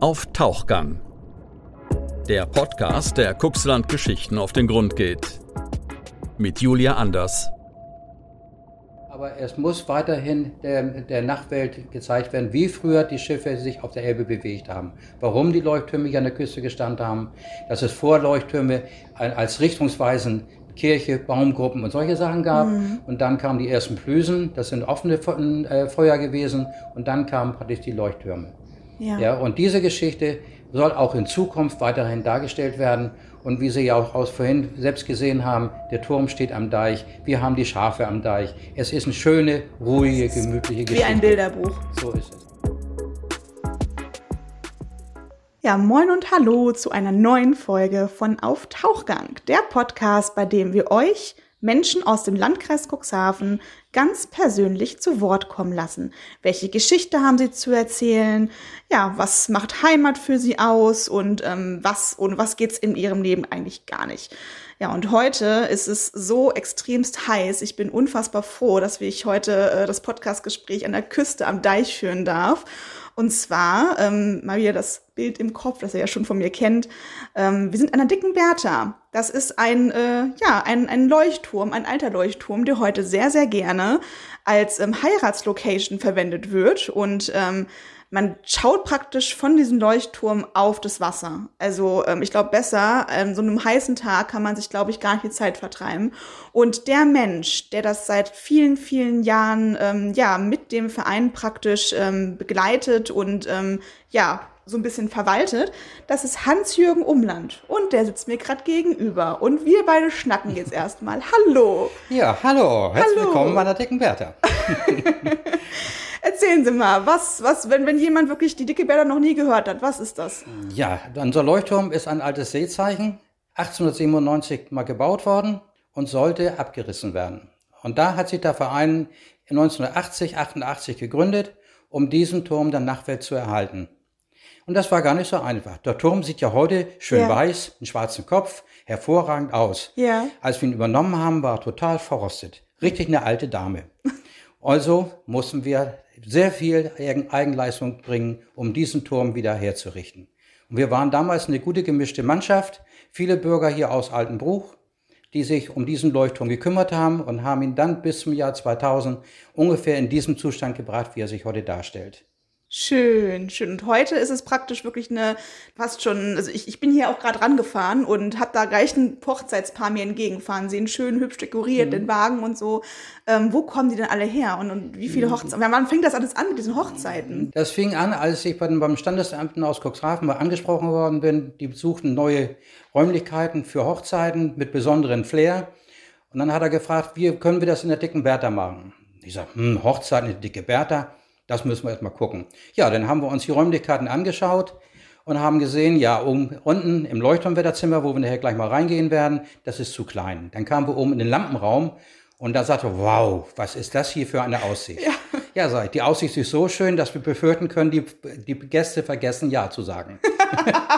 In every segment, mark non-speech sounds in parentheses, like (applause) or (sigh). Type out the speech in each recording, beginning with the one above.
Auf Tauchgang. Der Podcast, der Kuxland Geschichten auf den Grund geht. Mit Julia Anders. Aber es muss weiterhin der, der Nachwelt gezeigt werden, wie früher die Schiffe sich auf der Elbe bewegt haben. Warum die Leuchttürme hier an der Küste gestanden haben. Dass es vor Leuchttürme als richtungsweisen Kirche, Baumgruppen und solche Sachen gab. Mhm. Und dann kamen die ersten Plüsen, das sind offene äh, Feuer gewesen. Und dann kamen praktisch die Leuchttürme. Ja. ja. Und diese Geschichte soll auch in Zukunft weiterhin dargestellt werden. Und wie Sie ja auch aus vorhin selbst gesehen haben, der Turm steht am Deich, wir haben die Schafe am Deich. Es ist eine schöne, ruhige, gemütliche Geschichte. Wie ein Bilderbuch. So ist es. Ja, moin und hallo zu einer neuen Folge von Auf Tauchgang, der Podcast, bei dem wir euch Menschen aus dem Landkreis Cuxhaven ganz persönlich zu Wort kommen lassen. Welche Geschichte haben sie zu erzählen? Ja, was macht Heimat für sie aus und ähm, was und was geht's in ihrem Leben eigentlich gar nicht? Ja, und heute ist es so extremst heiß. Ich bin unfassbar froh, dass ich heute äh, das Podcastgespräch an der Küste am Deich führen darf. Und zwar, ähm, mal wieder das Bild im Kopf, das ihr ja schon von mir kennt. Ähm, wir sind an der dicken Bertha. Das ist ein, äh, ja, ein, ein Leuchtturm, ein alter Leuchtturm, der heute sehr, sehr gerne als ähm, Heiratslocation verwendet wird. Und ähm, man schaut praktisch von diesem Leuchtturm auf das Wasser. Also ähm, ich glaube besser, ähm, so einem heißen Tag kann man sich, glaube ich, gar nicht die Zeit vertreiben. Und der Mensch, der das seit vielen, vielen Jahren ähm, ja mit dem Verein praktisch ähm, begleitet und ähm, ja so ein bisschen verwaltet, das ist Hans-Jürgen Umland. Und der sitzt mir gerade gegenüber. Und wir beide schnacken jetzt (laughs) erstmal. Hallo. Ja, hallo. Herzlich hallo. willkommen bei der dicken Bertha. (laughs) Erzählen Sie mal, was, was, wenn, wenn jemand wirklich die dicke Bertha noch nie gehört hat, was ist das? Ja, unser Leuchtturm ist ein altes Seezeichen, 1897 mal gebaut worden und sollte abgerissen werden. Und da hat sich der Verein 1980, 88 gegründet, um diesen Turm der Nachwelt zu erhalten. Und das war gar nicht so einfach. Der Turm sieht ja heute schön ja. weiß, einen schwarzen Kopf, hervorragend aus. Ja. Als wir ihn übernommen haben, war er total verrostet. Richtig eine alte Dame. (laughs) Also mussten wir sehr viel Eigenleistung bringen, um diesen Turm wieder herzurichten. Und wir waren damals eine gute gemischte Mannschaft, viele Bürger hier aus Altenbruch, die sich um diesen Leuchtturm gekümmert haben und haben ihn dann bis zum Jahr 2000 ungefähr in diesem Zustand gebracht, wie er sich heute darstellt. Schön, schön. Und heute ist es praktisch wirklich eine, fast schon, also ich, ich bin hier auch gerade rangefahren und habe da gleich ein Hochzeitspaar mir entgegenfahren sehen, schön hübsch dekoriert, mhm. den Wagen und so. Ähm, wo kommen die denn alle her und, und wie viele mhm. Hochzeiten? Wann fängt das alles an mit diesen Hochzeiten? Das fing an, als ich beim Standesamten aus Cuxhaven mal angesprochen worden bin. Die besuchten neue Räumlichkeiten für Hochzeiten mit besonderen Flair. Und dann hat er gefragt, wie können wir das in der dicken Bertha machen? Ich sage, hm, Hochzeiten in der dicke Bertha das müssen wir erstmal gucken. Ja, dann haben wir uns die Räumlichkeiten angeschaut und haben gesehen, ja, um, unten im Leuchtturmwetterzimmer, wo wir nachher gleich mal reingehen werden, das ist zu klein. Dann kamen wir oben in den Lampenraum und da sagte, wow, was ist das hier für eine Aussicht? Ja, ja sag die Aussicht ist so schön, dass wir befürchten können, die, die Gäste vergessen Ja zu sagen.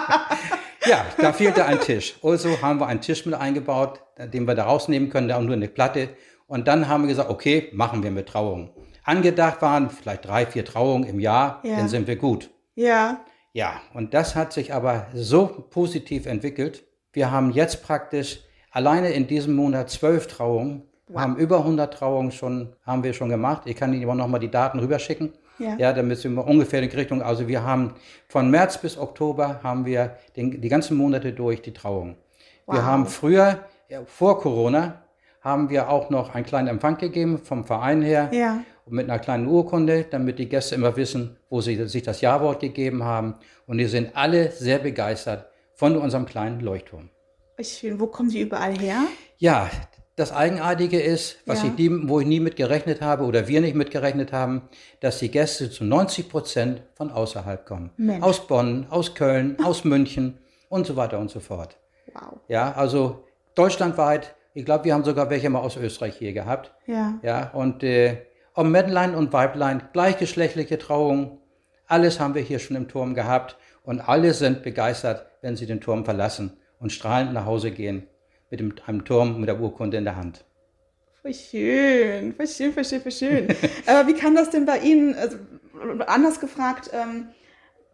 (laughs) ja, da fehlte ein Tisch. Also haben wir einen Tisch mit eingebaut, den wir da rausnehmen können, da nur eine Platte. Und dann haben wir gesagt, okay, machen wir mit Trauung angedacht waren, vielleicht drei, vier Trauungen im Jahr, ja. dann sind wir gut. Ja. Ja, und das hat sich aber so positiv entwickelt. Wir haben jetzt praktisch alleine in diesem Monat zwölf Trauungen. Wow. haben über 100 Trauungen schon, haben wir schon gemacht. Ich kann Ihnen aber nochmal die Daten rüberschicken. Ja. ja, damit wir ungefähr in die Richtung, also wir haben von März bis Oktober haben wir den, die ganzen Monate durch die Trauung. Wow. Wir haben früher, vor Corona, haben wir auch noch einen kleinen Empfang gegeben vom Verein her. Ja mit einer kleinen Urkunde, damit die Gäste immer wissen, wo sie sich das Ja-Wort gegeben haben. Und die sind alle sehr begeistert von unserem kleinen Leuchtturm. Schön. Wo kommen die überall her? Ja, das Eigenartige ist, was ja. ich nie, wo ich nie mit gerechnet habe oder wir nicht mitgerechnet haben, dass die Gäste zu 90 Prozent von außerhalb kommen. Mensch. Aus Bonn, aus Köln, aus München und so weiter und so fort. Wow. Ja, also deutschlandweit. Ich glaube, wir haben sogar welche mal aus Österreich hier gehabt. Ja. Ja, und äh, ob Männlein und Weiblein, gleichgeschlechtliche Trauung, alles haben wir hier schon im Turm gehabt und alle sind begeistert, wenn sie den Turm verlassen und strahlend nach Hause gehen mit dem, einem Turm mit der Urkunde in der Hand. Voll schön, voll schön, voll schön, voll schön. Aber (laughs) wie kann das denn bei Ihnen, also anders gefragt, ähm,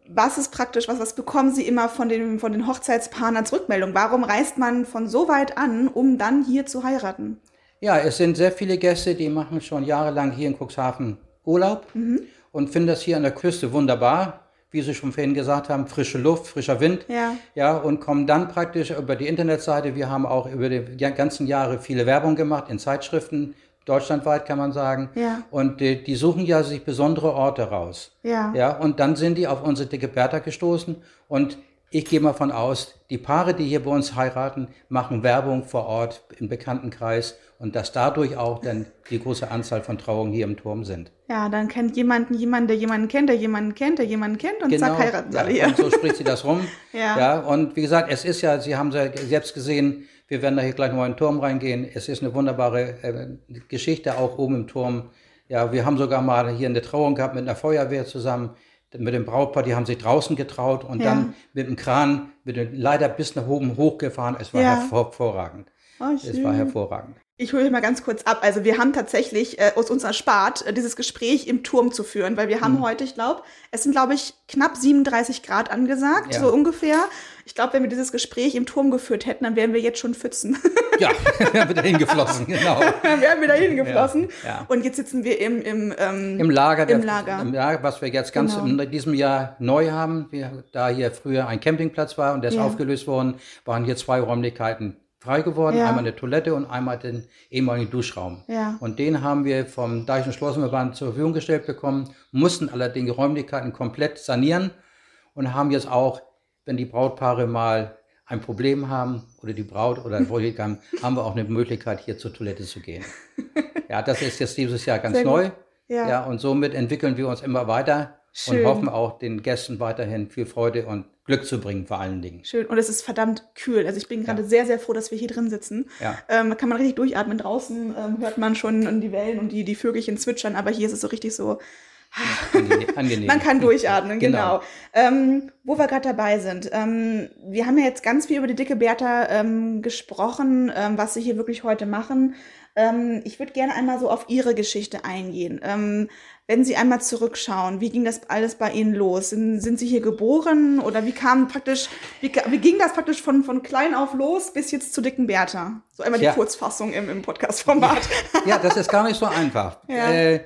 was ist praktisch, was, was bekommen Sie immer von den, von den Hochzeitspaaren als Rückmeldung? Warum reist man von so weit an, um dann hier zu heiraten? Ja, es sind sehr viele Gäste, die machen schon jahrelang hier in Cuxhaven Urlaub mhm. und finden das hier an der Küste wunderbar. Wie Sie schon vorhin gesagt haben, frische Luft, frischer Wind. Ja. Ja, und kommen dann praktisch über die Internetseite. Wir haben auch über die ganzen Jahre viele Werbung gemacht in Zeitschriften, deutschlandweit kann man sagen. Ja. Und die, die, suchen ja sich besondere Orte raus. Ja. Ja, und dann sind die auf unsere dicke Bertha gestoßen und ich gehe mal von aus, die Paare, die hier bei uns heiraten, machen Werbung vor Ort im Bekanntenkreis und dass dadurch auch dann die große Anzahl von Trauungen hier im Turm sind. Ja, dann kennt jemanden jemanden, der jemanden kennt, der jemanden kennt, der jemanden kennt und genau, zack, heiraten ja, alle hier. So spricht sie das rum. (laughs) ja. ja. Und wie gesagt, es ist ja, Sie haben es ja selbst gesehen, wir werden da hier gleich noch in den Turm reingehen. Es ist eine wunderbare äh, Geschichte auch oben im Turm. Ja, wir haben sogar mal hier eine Trauung gehabt mit einer Feuerwehr zusammen mit dem Brautpaar, die haben sich draußen getraut und Ja. dann mit dem Kran, mit dem, leider bis nach oben hochgefahren. Es war Ja. hervorragend. Oh, Es war hervorragend. Ich hole euch mal ganz kurz ab. Also wir haben tatsächlich äh, aus uns erspart, äh, dieses Gespräch im Turm zu führen, weil wir haben Mhm. heute, ich glaube, es sind, glaube ich, knapp 37 Grad angesagt, Ja. so ungefähr. Ich glaube, wenn wir dieses Gespräch im Turm geführt hätten, dann wären wir jetzt schon Pfützen. Ja, (laughs) wieder hingeflossen, genau. (laughs) wären wir dahin geflossen. Ja, ja. Und jetzt sitzen wir im, im, ähm, Im Lager, der, Im Lager. Im Lager, was wir jetzt ganz Genau. in diesem Jahr neu haben. Wir, da hier früher ein Campingplatz war und der ist aufgelöst worden, waren hier zwei Räumlichkeiten frei geworden. Ja. Einmal eine Toilette und einmal den ehemaligen Duschraum. Ja. Und den haben wir vom Deichischen Schlossenverband zur Verfügung gestellt bekommen, mussten allerdings die Räumlichkeiten komplett sanieren und haben jetzt auch, wenn die Brautpaare mal ein Problem haben oder die Braut oder der (laughs) Bräutigam, haben wir auch eine Möglichkeit, hier zur Toilette zu gehen. (laughs) Ja, das ist jetzt dieses Jahr ganz Sehr neu. Ja. Ja. und somit entwickeln wir uns immer weiter Schön. und hoffen auch den Gästen weiterhin viel Freude und Glück zu bringen vor allen Dingen. Schön. Und es ist verdammt kühl. Also ich bin gerade Ja. sehr, sehr froh, dass wir hier drin sitzen. Ja. Ähm, da kann man richtig durchatmen. Draußen ähm, hört man schon die Wellen und die, die Vögelchen zwitschern, aber hier ist es so richtig so, Angenehm. (laughs) angenehm. Man kann durchatmen, genau. Genau. Ähm, wo wir gerade dabei sind. Ähm, wir haben ja jetzt ganz viel über die dicke Bertha ähm, gesprochen, ähm, was sie hier wirklich heute machen. Ich würde gerne einmal so auf Ihre Geschichte eingehen. Wenn Sie einmal zurückschauen, wie ging das alles bei Ihnen los? Sind, sind Sie hier geboren oder wie kam praktisch, wie, wie ging das praktisch von, von klein auf los bis jetzt zur dicken Bertha? So einmal die Ja. Kurzfassung im, im Podcast-Format. Ja, das ist gar nicht so einfach. (laughs) Ja. Äh,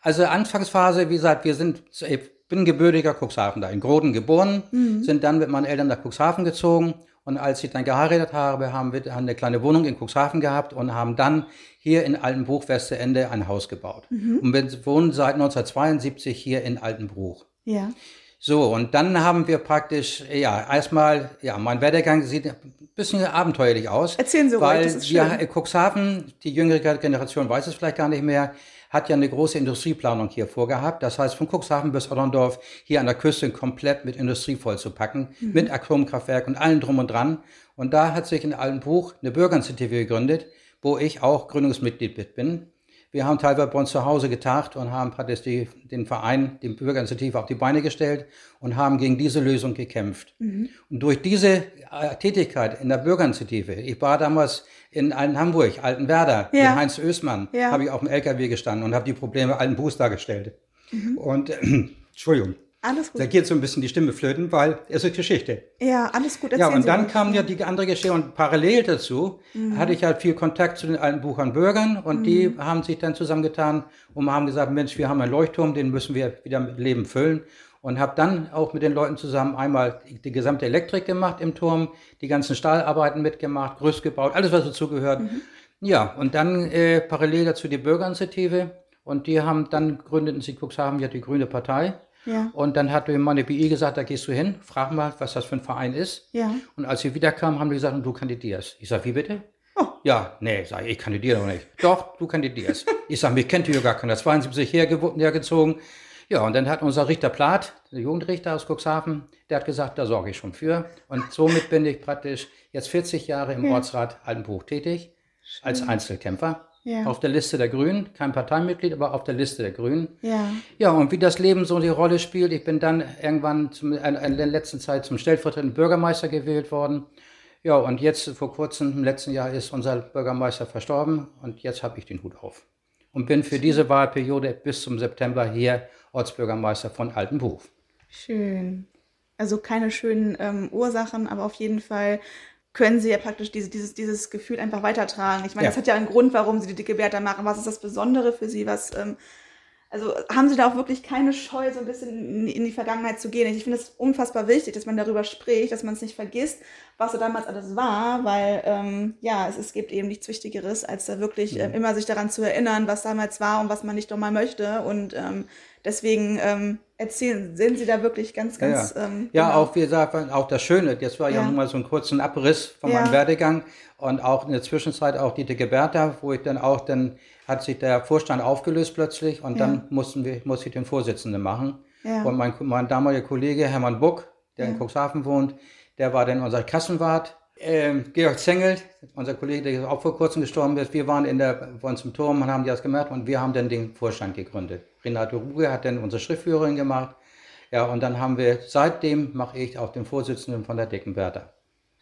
also Anfangsphase, wie gesagt, wir sind, ich bin gebürtiger Cuxhaven da, in Groden geboren, Mhm. sind dann mit meinen Eltern nach Cuxhaven gezogen und als ich dann geheiratet habe, haben wir haben eine kleine Wohnung in Cuxhaven gehabt und haben dann hier in Altenbruch Westerende ein Haus gebaut. Mhm. Und wir wohnen seit 1972 hier in Altenbruch. ja. So, und dann haben wir praktisch, ja, erstmal, ja, mein Werdegang sieht ein bisschen abenteuerlich aus. Erzählen Sie ruhig, weil das ist wir, schön. äh, Cuxhaven, die jüngere Generation weiß es vielleicht gar nicht mehr, hat ja eine große Industrieplanung hier vorgehabt. Das heißt, von Cuxhaven bis Otterndorf hier an der Küste komplett mit Industrie vollzupacken, Mhm. mit Atomkraftwerk und allem drum und dran. Und da hat sich in Altenbruch eine Bürgerinitiative gegründet, wo ich auch Gründungsmitglied mit bin. Wir haben teilweise bei uns zu Hause getagt und haben praktisch die, den Verein, die Bürgerinitiative auf die Beine gestellt und haben gegen diese Lösung gekämpft. Mhm. Und durch diese äh, Tätigkeit in der Bürgerinitiative, ich war damals in Alten Hamburg, Altenwerder, Ja. mit Heinz Ößmann, Ja. habe ich auf dem LKW gestanden und habe die Probleme Altenbuß dargestellt. Mhm. Und, äh, (clears throat) Entschuldigung, Alles gut. da geht so ein bisschen die Stimme flöten, weil es ist Geschichte. Ja, alles gut. Ja, Erzählen und Sie dann ruhig. kam ja die andere Geschichte und parallel dazu Mhm. hatte ich halt viel Kontakt zu den alten Buchern Bürgern und die haben sich dann zusammengetan und haben gesagt, Mensch, wir haben einen Leuchtturm, den müssen wir wieder mit Leben füllen und habe dann auch mit den Leuten zusammen einmal die gesamte Elektrik gemacht im Turm, die ganzen Stahlarbeiten mitgemacht, Gerüst gebaut, alles was dazugehört. Ja, und dann äh, parallel dazu die Bürgerinitiative und die haben dann gründeten sie Cuxhaven ja die Grüne Partei. Ja. Und dann hat meine BI gesagt, da gehst du hin, frag mal, was das für ein Verein ist. Ja. Und als sie wiederkamen, haben die gesagt, und du kandidierst. Ich sag, wie bitte? Oh. Ja, nee, sag ich, ich kandidiere doch nicht. Doch, du kandidierst. (laughs) ich sag, mich kennt ihr gar keiner. 72 hergewo- hergezogen. Ja, und dann hat unser Richter Plath, der Jugendrichter aus Cuxhaven, der hat gesagt, da sorge ich schon für. Und somit bin ich praktisch jetzt 40 Jahre im Ja. Ortsrat Altenbuch tätig, als Einzelkämpfer. Ja. Auf der Liste der Grünen, kein Parteimitglied, aber auf der Liste der Grünen. Ja. Ja, und wie das Leben so die Rolle spielt, ich bin dann irgendwann zum, in, in der letzten Zeit zum stellvertretenden Bürgermeister gewählt worden. Ja, und jetzt vor kurzem, im letzten Jahr, ist unser Bürgermeister verstorben und jetzt habe ich den Hut auf. Und bin für diese Wahlperiode bis zum September hier Ortsbürgermeister von Altenbuch. Schön. Also keine schönen ähm, Ursachen, aber auf jeden Fall können sie ja praktisch diese, dieses, dieses Gefühl einfach weitertragen. Ich meine, Ja. das hat ja einen Grund, warum sie die dicke Bertha machen. Was ist das Besondere für sie? Was, ähm, also haben sie da auch wirklich keine Scheu, so ein bisschen in, die Vergangenheit zu gehen? Ich finde es unfassbar wichtig, dass man darüber spricht, dass man es nicht vergisst, was so damals alles war, weil ähm, ja, es, es gibt eben nichts Wichtigeres, als da wirklich ähm, immer sich daran zu erinnern, was damals war und was man nicht nochmal möchte. Und ähm, deswegen ähm, erzählen, sind sie da wirklich ganz, ganz. ja, Ähm, ja genau. auch wie gesagt, auch das Schöne, das war ja, Ja. nun mal so ein kurzen Abriss von Ja. meinem Werdegang und auch in der Zwischenzeit auch die dicke Bertha, wo ich dann auch, dann hat sich der Vorstand aufgelöst plötzlich und Ja. dann mussten wir, musste ich den Vorsitzenden machen. Ja. Und mein, mein damaliger Kollege Hermann Buck, der in Cuxhaven wohnt, der war dann unser Kassenwart. Ähm, Georg Zengelt, unser Kollege, der auch vor kurzem gestorben ist, wir waren in der, bei uns im Turm und haben das gemacht und wir haben dann den Vorstand gegründet. Renate Ruge hat dann unsere Schriftführerin gemacht. Ja, und dann haben wir, seitdem mache ich auch den Vorsitzenden von der Dicken Bertha.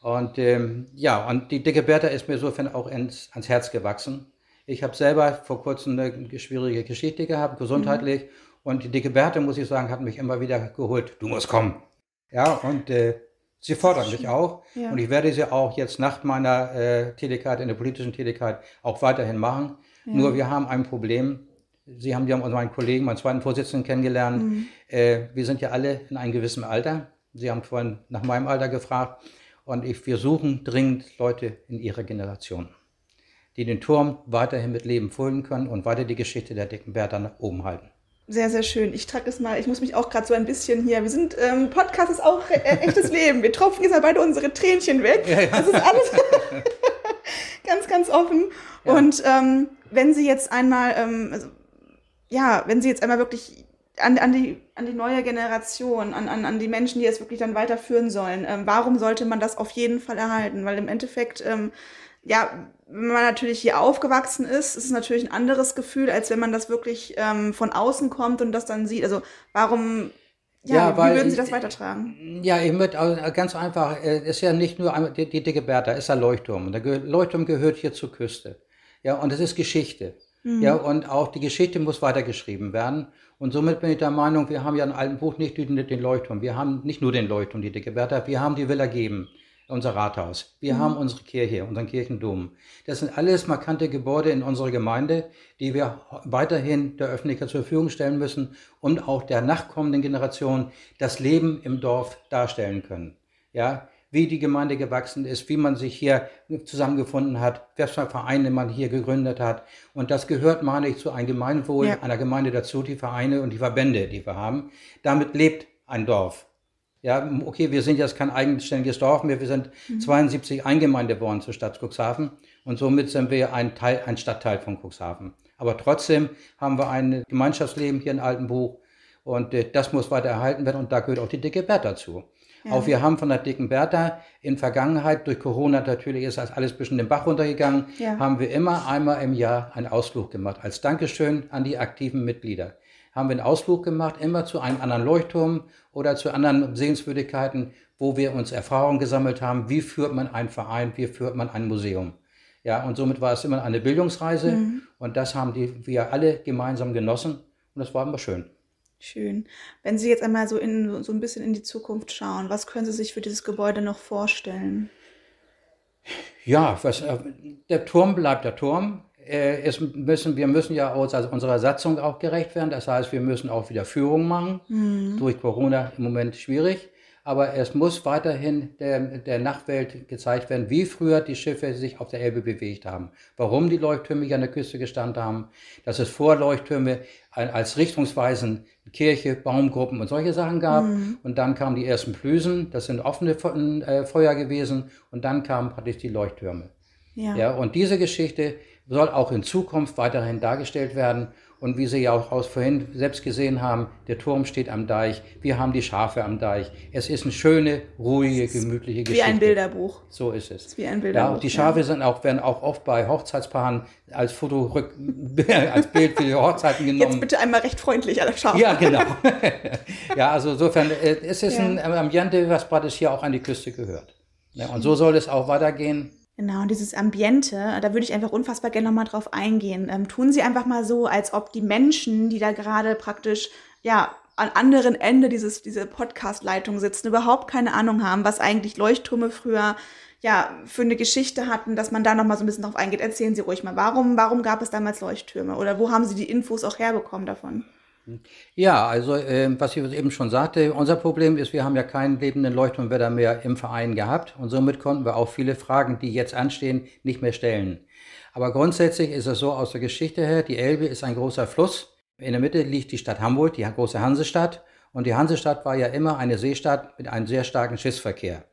Und ähm, ja, und die Dicke Bertha ist mir insofern auch ins, ans Herz gewachsen. Ich habe selber vor kurzem eine schwierige Geschichte gehabt, gesundheitlich. Und die Dicke Bertha, muss ich sagen, hat mich immer wieder geholt. Du musst kommen. Ja, und äh, sie fordert mich auch. Ja. Und ich werde sie auch jetzt nach meiner äh, Tätigkeit, in der politischen Tätigkeit, auch weiterhin machen. Nur wir haben ein Problem. Sie haben ja meinen Kollegen, meinen zweiten Vorsitzenden kennengelernt. Mhm. Äh, wir sind ja alle in einem gewissen Alter. Sie haben vorhin nach meinem Alter gefragt. Und ich, wir suchen dringend Leute in ihrer Generation, die den Turm weiterhin mit Leben füllen können und weiter die Geschichte der dicken Bertha nach oben halten. Sehr, sehr schön. Ich trage das mal, ich muss mich auch gerade so ein bisschen hier. Wir sind, ähm, Podcast ist auch äh, echtes Leben. Wir tropfen jetzt mal beide unsere Tränchen weg. Das ist alles (laughs) ganz, ganz offen. Und ähm, wenn Sie jetzt einmal, ähm, also, ja, wenn Sie jetzt einmal wirklich an, an, die, an die neue Generation, an, an, an die Menschen, die es wirklich dann weiterführen sollen, ähm, warum sollte man das auf jeden Fall erhalten? Weil im Endeffekt, ähm, ja, wenn man natürlich hier aufgewachsen ist, ist es natürlich ein anderes Gefühl, als wenn man das wirklich ähm, von außen kommt und das dann sieht. Also warum, ja, Ja, wie weil- würden Sie das weitertragen? Ja, ich würde auch ganz einfach, äh, ist ja nicht nur die, die dicke Bertha, ist ein Leuchtturm. Und der Leuchtturm gehört hier zur Küste. Ja, und es ist Geschichte. Ja, und auch die Geschichte muss weitergeschrieben werden. Und somit bin ich der Meinung, wir haben ja in alten Buch nicht den, den Leuchtturm. Wir haben nicht nur den Leuchtturm, die dicke Bertha, wir haben die Villa Geben, unser Rathaus. Wir haben unsere Kirche, unseren Kirchendom. Das sind alles markante Gebäude in unserer Gemeinde, die wir weiterhin der Öffentlichkeit zur Verfügung stellen müssen und auch der nachkommenden Generation das Leben im Dorf darstellen können. Ja, wie die Gemeinde gewachsen ist, wie man sich hier zusammengefunden hat, was für Vereine man hier gegründet hat. Und das gehört, meine ich, zu einem Gemeinwohl Ja. einer Gemeinde dazu, die Vereine und die Verbände, die wir haben. Damit lebt ein Dorf. Ja, okay, wir sind jetzt kein eigenständiges Dorf mehr. Wir sind 72 eingemeindet worden zur Stadt Cuxhaven und somit sind wir ein Teil, ein Stadtteil von Cuxhaven. Aber trotzdem haben wir ein Gemeinschaftsleben hier in Altenbuch und äh, das muss weiter erhalten werden und da gehört auch die dicke Bertha dazu. Auch wir haben von der dicken Bertha in Vergangenheit, durch Corona natürlich ist das alles ein bisschen den Bach runtergegangen, Ja. haben wir immer einmal im Jahr einen Ausflug gemacht. Als Dankeschön an die aktiven Mitglieder. Haben wir einen Ausflug gemacht, immer zu einem anderen Leuchtturm oder zu anderen Sehenswürdigkeiten, wo wir uns Erfahrungen gesammelt haben. Wie führt man einen Verein? Wie führt man ein Museum? Ja, und somit war es immer eine Bildungsreise. Und das haben die, wir alle gemeinsam genossen. Und das war immer schön. Schön. Wenn Sie jetzt einmal so, in, so ein bisschen in die Zukunft schauen, was können Sie sich für dieses Gebäude noch vorstellen? Ja, was, äh, der Turm bleibt der Turm. Äh, Es müssen, wir müssen ja aus, also unserer Satzung auch gerecht werden. Das heißt, wir müssen auch wieder Führung machen. Durch Corona im Moment schwierig. Aber es muss weiterhin der, der Nachwelt gezeigt werden, wie früher die Schiffe sich auf der Elbe bewegt haben. Warum die Leuchttürme hier an der Küste gestanden haben. Dass es vor Leuchttürme als Richtungsweisen Kirche, Baumgruppen und solche Sachen gab. Und dann kamen die ersten Plüsen. Das sind offene Fe- äh, Feuer gewesen. Und dann kamen praktisch die Leuchttürme. Ja. Ja, und diese Geschichte soll auch in Zukunft weiterhin dargestellt werden. Und wie Sie ja auch aus vorhin selbst gesehen haben, der Turm steht am Deich, wir haben die Schafe am Deich. Es ist eine schöne, ruhige, gemütliche Wie Geschichte. ein Bilderbuch. So ist es. wie ein Ja, Bilderbuch, und die ja. Schafe sind auch, werden auch oft bei Hochzeitspaaren als Foto (laughs) als Bild für die Hochzeiten genommen. Jetzt bitte einmal recht freundlich, alle Schafe. Ja, genau. (laughs) ja, also insofern, äh, es ist Ja. ein Ambiente, was praktisch hier auch an die Küste gehört. Ja, und so soll es auch weitergehen. Genau, und dieses Ambiente, da würde ich einfach unfassbar gerne nochmal drauf eingehen. Ähm, tun Sie einfach mal so, als ob die Menschen, die da gerade praktisch, ja, am anderen Ende dieses, diese Podcast-Leitung sitzen, überhaupt keine Ahnung haben, was eigentlich Leuchttürme früher ja, für eine Geschichte hatten, dass man da nochmal so ein bisschen drauf eingeht. Erzählen Sie ruhig mal, warum, warum gab es damals Leuchttürme oder wo haben Sie die Infos auch herbekommen davon? Ja, also äh, was ich eben schon sagte, unser Problem ist, wir haben ja keinen lebenden Leuchtturmwetter mehr im Verein gehabt und somit konnten wir auch viele Fragen, die jetzt anstehen, nicht mehr stellen. Aber grundsätzlich ist es so aus der Geschichte her, die Elbe ist ein großer Fluss. In der Mitte liegt die Stadt Hamburg, die große Hansestadt. Und die Hansestadt war ja immer eine Seestadt mit einem sehr starken Schiffsverkehr.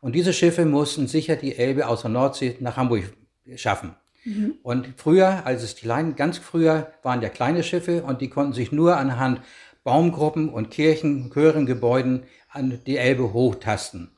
Und diese Schiffe mussten sicher die Elbe aus der Nordsee nach Hamburg schaffen. Mhm. Und früher, als es die Leinen, ganz früher waren ja kleine Schiffe und die konnten sich nur anhand Baumgruppen und Kirchen, Chörengebäuden an die Elbe hochtasten.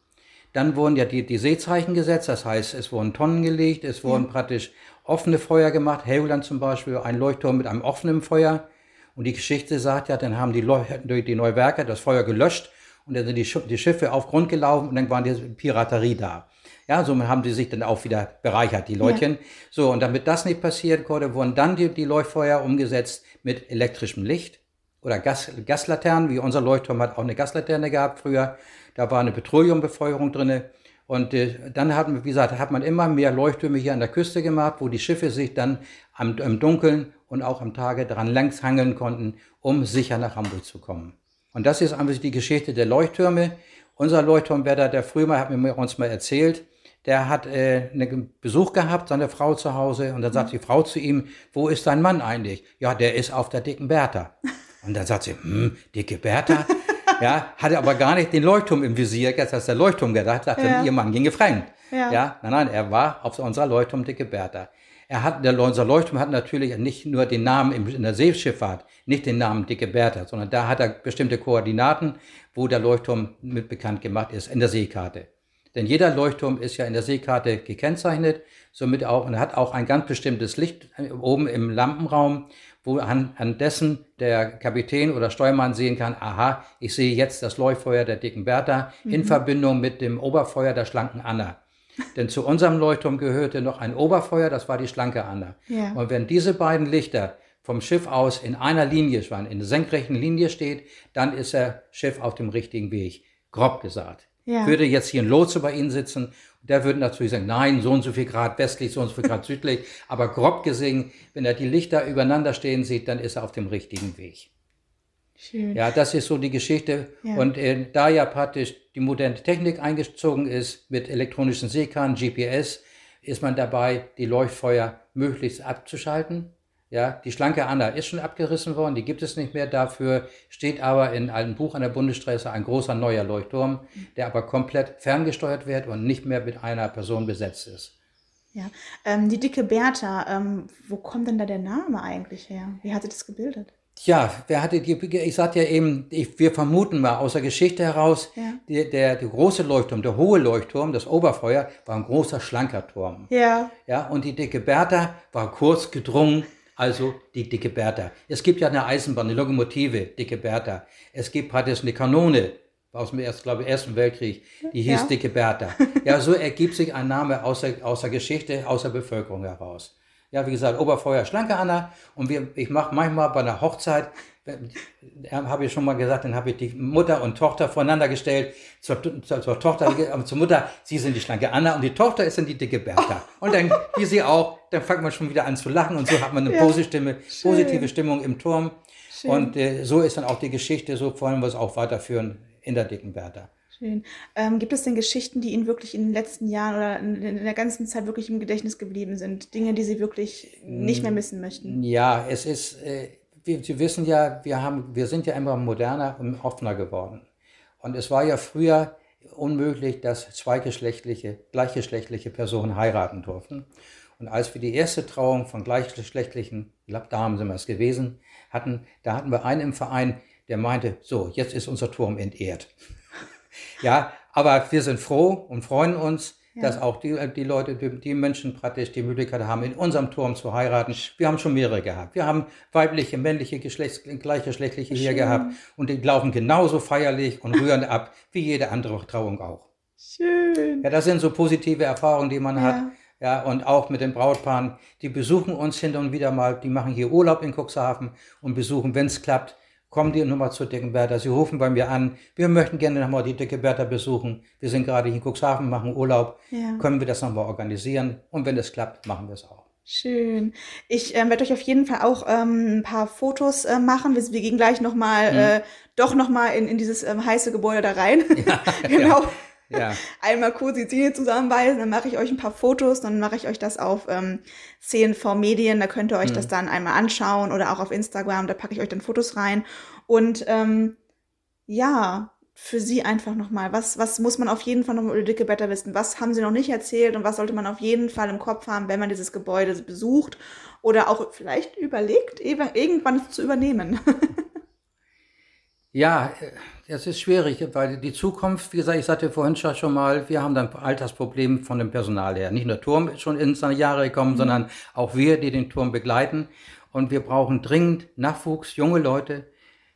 Dann wurden ja die, die Seezeichen gesetzt, das heißt, es wurden Tonnen gelegt, es wurden ja. praktisch offene Feuer gemacht. Helgoland zum Beispiel, ein Leuchtturm mit einem offenen Feuer. Und die Geschichte sagt ja, dann haben die, Leuch die Neuwerker das Feuer gelöscht und dann sind die, die Schiffe auf Grund gelaufen und dann waren die Piraterie da. Ja, somit haben die sich dann auch wieder bereichert, die Leutchen. Ja. So, und damit das nicht passiert konnte, wurden dann die, die Leuchtfeuer umgesetzt mit elektrischem Licht oder Gas, Gaslaternen, wie unser Leuchtturm hat auch eine Gaslaterne gehabt früher. Da war eine Petroleumbefeuerung drinne. Und äh, dann hat, wie gesagt, hat man immer mehr Leuchttürme hier an der Küste gemacht, wo die Schiffe sich dann am, im Dunkeln und auch am Tage dran längs hangeln konnten, um sicher nach Hamburg zu kommen. Und das ist einfach die Geschichte der Leuchttürme. Unser Leuchtturmwärter, der früher mal, hat mir uns mal erzählt, der hat äh, einen Besuch gehabt, seine Frau zu Hause, und dann sagt die Frau zu ihm, wo ist dein Mann eigentlich? Ja, der ist auf der dicken Bertha. Und dann sagt sie, hm, dicke Bertha? (laughs) ja, hatte aber gar nicht den Leuchtturm im Visier, das heißt der Leuchtturm gedacht, dachte, ja. ihr Mann ging gefremd. Ja. ja, nein, nein, er war auf unserer Leuchtturm dicke Bertha. Er hat, der, unser Leuchtturm hat natürlich nicht nur den Namen in der Seeschifffahrt, nicht den Namen Dicke Bertha, sondern da hat er bestimmte Koordinaten, wo der Leuchtturm mit bekannt gemacht ist, in der Seekarte. Denn jeder Leuchtturm ist ja in der Seekarte gekennzeichnet, somit auch, und hat auch ein ganz bestimmtes Licht oben im Lampenraum, wo an, an dessen der Kapitän oder Steuermann sehen kann, aha, ich sehe jetzt das Leuchtfeuer der dicken Bertha mhm. in Verbindung mit dem Oberfeuer der schlanken Anna. Denn zu unserem Leuchtturm gehörte noch ein Oberfeuer, das war die schlanke Anna. Ja. Und wenn diese beiden Lichter vom Schiff aus in einer Linie schwan, in der senkrechten Linie steht, dann ist das Schiff auf dem richtigen Weg. Grob gesagt. Ja. Würde jetzt hier ein Lotse bei Ihnen sitzen, der würde natürlich sagen, nein, so und so viel Grad westlich, so und so viel Grad südlich. (laughs) Aber grob gesehen, wenn er die Lichter übereinander stehen sieht, dann ist er auf dem richtigen Weg. Schön. Ja, das ist so die Geschichte. Ja. Und äh, da ja praktisch die moderne Technik eingezogen ist mit elektronischen Seekarten, GPS, ist man dabei, die Leuchtfeuer möglichst abzuschalten. Ja, die schlanke Anna ist schon abgerissen worden, die gibt es nicht mehr. Dafür steht aber in einem Buch an der Bundesstraße ein großer neuer Leuchtturm, der aber komplett ferngesteuert wird und nicht mehr mit einer Person besetzt ist. Ja, ähm, die dicke Bertha, ähm, wo kommt denn da der Name eigentlich her? Wie hat sie das gebildet? Tja, wer hatte die, ich sagte ja eben, ich, wir vermuten mal aus der Geschichte heraus, ja. der, der, der große Leuchtturm, der hohe Leuchtturm, das Oberfeuer, war ein großer, schlanker Turm. Ja. Ja, und die dicke Bertha war kurz gedrungen, also die dicke Bertha. Es gibt ja eine Eisenbahn, eine Lokomotive, dicke Bertha. Es gibt praktisch eine Kanone aus dem ersten, glaube ich, Ersten Weltkrieg, die hieß ja. dicke Bertha. (laughs) Ja, so ergibt sich ein Name aus der, aus der Geschichte, aus der Bevölkerung heraus. Ja, wie gesagt, Oberfeuer schlanke Anna. Und wir, ich mache manchmal bei einer Hochzeit, habe ich schon mal gesagt, dann habe ich die Mutter und Tochter voneinander gestellt. Zur, zur, zur Tochter, (laughs) zur Mutter, sie sind die schlanke Anna und die Tochter ist dann die dicke Bertha. Und dann, (laughs) wie sie auch, dann fängt man schon wieder an zu lachen und so hat man eine ja, positive, positive Stimmung im Turm. Schön. Und äh, so ist dann auch die Geschichte, so wollen wir es auch weiterführen in der dicken Bertha. Schön. Ähm, gibt es denn Geschichten, die Ihnen wirklich in den letzten Jahren oder in, in, der ganzen Zeit wirklich im Gedächtnis geblieben sind? Dinge, die Sie wirklich nicht mehr missen möchten? Ja, es ist, äh, wir, Sie wissen ja, wir, haben, wir sind ja immer moderner und offener geworden. Und es war ja früher unmöglich, dass zweigeschlechtliche, gleichgeschlechtliche Personen heiraten durften. Und als wir die erste Trauung von gleichgeschlechtlichen, ich glaube, da haben sie es gewesen, hatten, da hatten wir einen im Verein, der meinte, so, jetzt ist unser Turm entehrt. (laughs) Ja, aber wir sind froh und freuen uns, ja. dass auch die, die Leute, die, die, Menschen praktisch die Möglichkeit haben, in unserem Turm zu heiraten. Wir haben schon mehrere gehabt. Wir haben weibliche, männliche, Geschlechts, gleichgeschlechtliche hier gehabt und die laufen genauso feierlich und rühren ab wie jede andere Trauung auch. Schön. Ja, das sind so positive Erfahrungen, die man ja. hat. Ja, und auch mit den Brautpaaren, die besuchen uns hin und wieder mal, die machen hier Urlaub in Cuxhaven und besuchen, wenn es klappt, kommen die nochmal zur Dicken Bertha. Sie rufen bei mir an, wir möchten gerne nochmal die Dicke Bertha besuchen. Wir sind gerade hier in Cuxhaven, machen Urlaub. Ja. Können wir das nochmal organisieren? Und wenn es klappt, machen wir es auch. Schön. Ich äh, werde euch auf jeden Fall auch ähm, ein paar Fotos äh, machen. Wir, wir gehen gleich nochmal, Mhm. äh, doch nochmal in, in dieses ähm, heiße Gebäude da rein. (laughs) genau. Ja, (laughs) Einmal kurz die Zähne zusammenbeißen, dann mache ich euch ein paar Fotos, dann mache ich euch das auf ähm, CNV Medien, da könnt ihr euch Mhm. das dann einmal anschauen oder auch auf Instagram, da packe ich euch dann Fotos rein. Und ähm, ja, für Sie einfach nochmal, was, was muss man auf jeden Fall noch über die dicke Blätter wissen? Was haben Sie noch nicht erzählt und was sollte man auf jeden Fall im Kopf haben, wenn man dieses Gebäude besucht oder auch vielleicht überlegt, irgendwann es zu übernehmen? (laughs) ja, das ist schwierig, weil die Zukunft, wie gesagt, ich sagte vorhin schon mal, wir haben dann ein Altersproblem von dem Personal her. Nicht nur der Turm ist schon in seine Jahre gekommen, sondern auch wir, die den Turm begleiten. Und wir brauchen dringend Nachwuchs, junge Leute.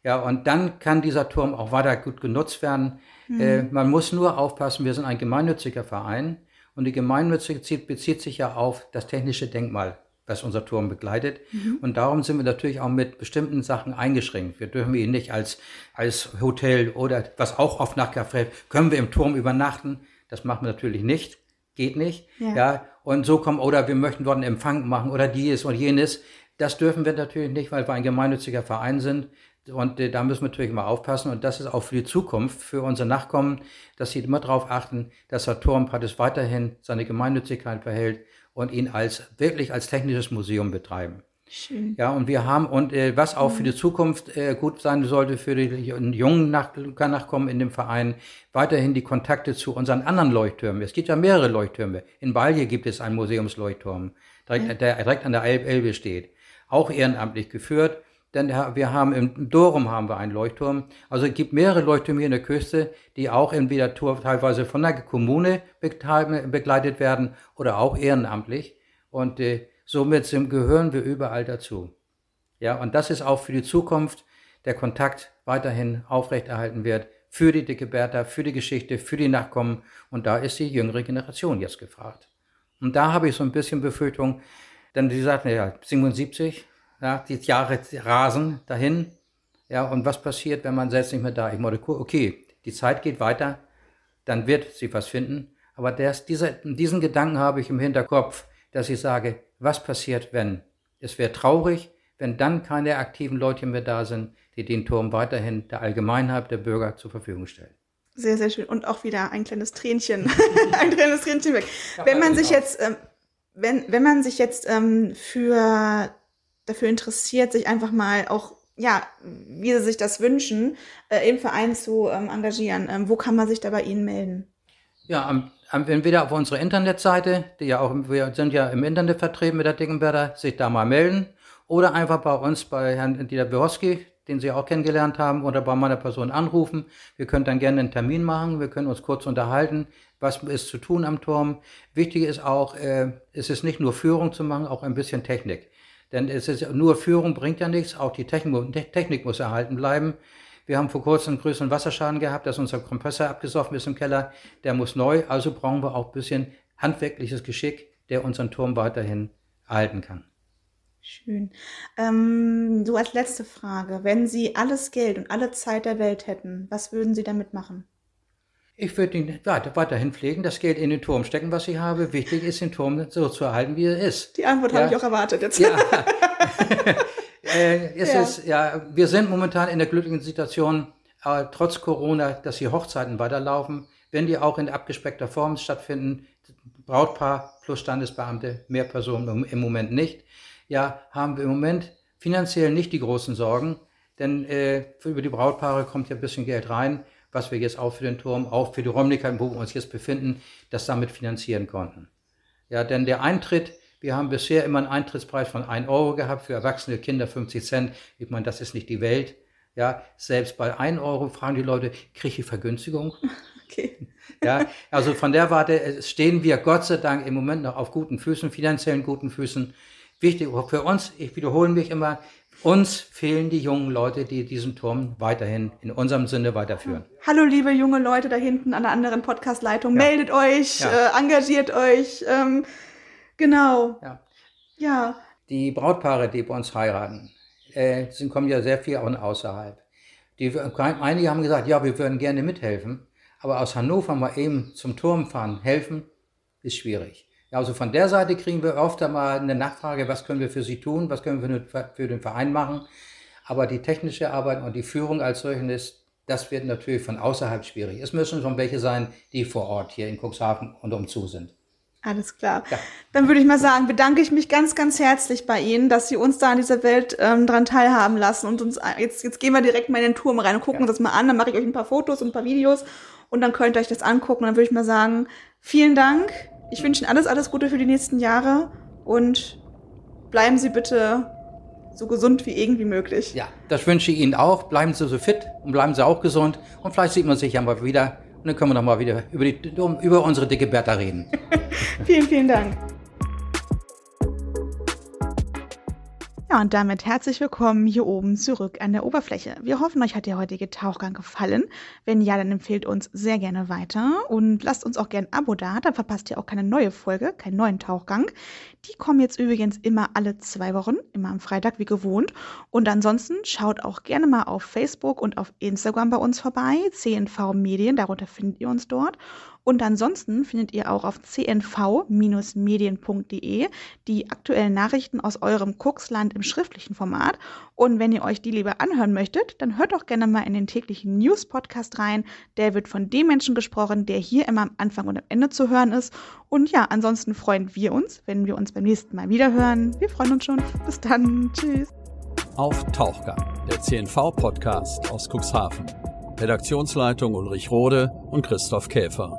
Ja, und dann kann dieser Turm auch weiter gut genutzt werden. Äh, man muss nur aufpassen, wir sind ein gemeinnütziger Verein. Und die Gemeinnützigkeit bezieht sich ja auf das technische Denkmal, was unser Turm begleitet. Und darum sind wir natürlich auch mit bestimmten Sachen eingeschränkt. Wir dürfen ihn nicht als, als Hotel oder was auch oft nachgefragt können wir im Turm übernachten. Das machen wir natürlich nicht. Geht nicht. Ja. Ja. Und so kommen, oder wir möchten dort einen Empfang machen oder dies und jenes. Das dürfen wir natürlich nicht, weil wir ein gemeinnütziger Verein sind. Und äh, da müssen wir natürlich mal aufpassen. Und das ist auch für die Zukunft, für unsere Nachkommen, dass sie immer darauf achten, dass der Turm praktisch weiterhin seine Gemeinnützigkeit verhält und ihn als wirklich als technisches Museum betreiben. Schön. Ja, und wir haben, und äh, was auch für die Zukunft äh, gut sein sollte für die jungen Nach Nachkommen in dem Verein, weiterhin die Kontakte zu unseren anderen Leuchttürmen. Es gibt ja mehrere Leuchttürme. In Balje gibt es einen Museumsleuchtturm, direkt, der direkt an der Elb Elbe steht. Auch ehrenamtlich geführt. Denn wir haben im Dorum haben wir einen Leuchtturm. Also es gibt mehrere Leuchttürme hier in der Küste, die auch entweder Tour- teilweise von der Kommune begleitet werden oder auch ehrenamtlich. Und äh, somit gehören wir überall dazu. Ja, und das ist auch für die Zukunft der Kontakt weiterhin aufrechterhalten wird für die dicke Bertha, für die Geschichte, für die Nachkommen. Und da ist die jüngere Generation jetzt gefragt. Und da habe ich so ein bisschen Befürchtung, denn sie sagten ja 77, ja, die Jahre rasen dahin. Ja, und was passiert, wenn man selbst nicht mehr da ist? Ich meine, okay, die Zeit geht weiter, dann wird sie was finden. Aber das, dieser, diesen Gedanken habe ich im Hinterkopf, dass ich sage, was passiert, wenn? Es wäre traurig, wenn dann keine aktiven Leute mehr da sind, die den Turm weiterhin der Allgemeinheit der Bürger zur Verfügung stellen. Sehr, sehr schön. Und auch wieder ein kleines Tränchen. (laughs) ein kleines Tränchen weg. Wenn man sich jetzt, ähm, wenn, wenn man sich jetzt ähm, für dafür interessiert, sich einfach mal auch, ja, wie sie sich das wünschen, äh, im Verein zu ähm, engagieren, ähm, wo kann man sich da bei Ihnen melden? Ja, am, am, entweder auf unserer Internetseite, die ja auch, wir sind ja im Internet vertreten mit der Dickenberger, sich da mal melden. Oder einfach bei uns, bei Herrn Dieter Biroski, den Sie auch kennengelernt haben, oder bei meiner Person anrufen. Wir können dann gerne einen Termin machen, wir können uns kurz unterhalten, was ist zu tun am Turm. Wichtig ist auch, äh, es ist nicht nur Führung zu machen, auch ein bisschen Technik. Denn es ist nur Führung bringt ja nichts, auch die Technik, Technik muss erhalten bleiben. Wir haben vor kurzem einen größeren Wasserschaden gehabt, dass unser Kompressor abgesoffen ist im Keller. Der muss neu, also brauchen wir auch ein bisschen handwerkliches Geschick, der unseren Turm weiterhin erhalten kann. Schön. Ähm, so als letzte Frage, wenn Sie alles Geld und alle Zeit der Welt hätten, was würden Sie damit machen? Ich würde ihn weiter, weiterhin pflegen, das Geld in den Turm stecken, was ich habe. Wichtig ist, den Turm so zu erhalten, wie er ist. Die Antwort Ja. habe ich auch erwartet jetzt. Ja. (laughs) (laughs) äh, es Ja. Ist, ja, wir sind momentan in der glücklichen Situation, äh, trotz Corona, dass die Hochzeiten weiterlaufen, wenn die auch in abgespeckter Form stattfinden, Brautpaar plus Standesbeamte, mehr Personen im- Moment nicht, ja, haben wir im Moment finanziell nicht die großen Sorgen, denn äh, über die Brautpaare kommt ja ein bisschen Geld rein, was wir jetzt auch für den Turm, auch für die Räumlichkeiten, wo wir uns jetzt befinden, das damit finanzieren konnten. Ja, denn der Eintritt, wir haben bisher immer einen Eintrittspreis von 1 Euro gehabt, für erwachsene Kinder 50 Cent. Ich meine, das ist nicht die Welt. Ja, selbst bei 1 Euro fragen die Leute, kriege ich Vergünstigung? (laughs) Okay. Ja, also von der Warte äh, stehen wir Gott sei Dank im Moment noch auf guten Füßen, finanziellen guten Füßen. Wichtig für uns, ich wiederhole mich immer, uns fehlen die jungen Leute, die diesen Turm weiterhin in unserem Sinne weiterführen. Hallo liebe junge Leute da hinten an der anderen Podcast-Leitung, Ja. meldet euch, Ja. äh, engagiert euch. Ähm, genau. Ja. Ja. Die Brautpaare, die bei uns heiraten, äh, sind, kommen ja sehr viel von außerhalb. Die, einige haben gesagt, ja, wir würden gerne mithelfen, aber aus Hannover mal eben zum Turm fahren, helfen, ist schwierig. Ja, also von der Seite kriegen wir oft einmal eine Nachfrage, was können wir für Sie tun, was können wir für den Verein machen. Aber die technische Arbeit und die Führung als solchen ist, das wird natürlich von außerhalb schwierig. Es müssen schon welche sein, die vor Ort hier in Cuxhaven und umzu sind. Alles klar. Ja. Dann würde ich mal sagen, bedanke ich mich ganz, ganz herzlich bei Ihnen, dass Sie uns da an dieser Welt ähm, dran teilhaben lassen und uns jetzt, jetzt gehen wir direkt mal in den Turm rein und gucken ja. uns das mal an. Dann mache ich euch ein paar Fotos und ein paar Videos und dann könnt ihr euch das angucken. Dann würde ich mal sagen, vielen Dank. Ich wünsche Ihnen alles, alles Gute für die nächsten Jahre und bleiben Sie bitte so gesund wie irgendwie möglich. Ja, das wünsche ich Ihnen auch. Bleiben Sie so fit und bleiben Sie auch gesund. Und vielleicht sieht man sich ja mal wieder. Und dann können wir noch mal wieder über, die, über unsere dicke Bertha reden. (laughs) vielen, vielen Dank. Ja, und damit herzlich willkommen hier oben zurück an der Oberfläche. Wir hoffen, euch hat der heutige Tauchgang gefallen. Wenn ja, dann empfehlt uns sehr gerne weiter und lasst uns auch gerne ein Abo da, dann verpasst ihr auch keine neue Folge, keinen neuen Tauchgang. Die kommen jetzt übrigens immer alle zwei Wochen, immer am Freitag wie gewohnt. Und ansonsten schaut auch gerne mal auf Facebook und auf Instagram bei uns vorbei, CNV Medien, darunter findet ihr uns dort. Und ansonsten findet ihr auch auf cnv-medien.de die aktuellen Nachrichten aus eurem Kuxland im schriftlichen Format. Und wenn ihr euch die lieber anhören möchtet, dann hört doch gerne mal in den täglichen News-Podcast rein. Der wird von dem Menschen gesprochen, der hier immer am Anfang und am Ende zu hören ist. Und ja, ansonsten freuen wir uns, wenn wir uns beim nächsten Mal wieder hören. Wir freuen uns schon. Bis dann. Tschüss. Auf Tauchgang, der CNV-Podcast aus Cuxhaven. Redaktionsleitung Ulrich Rode und Christoph Käfer.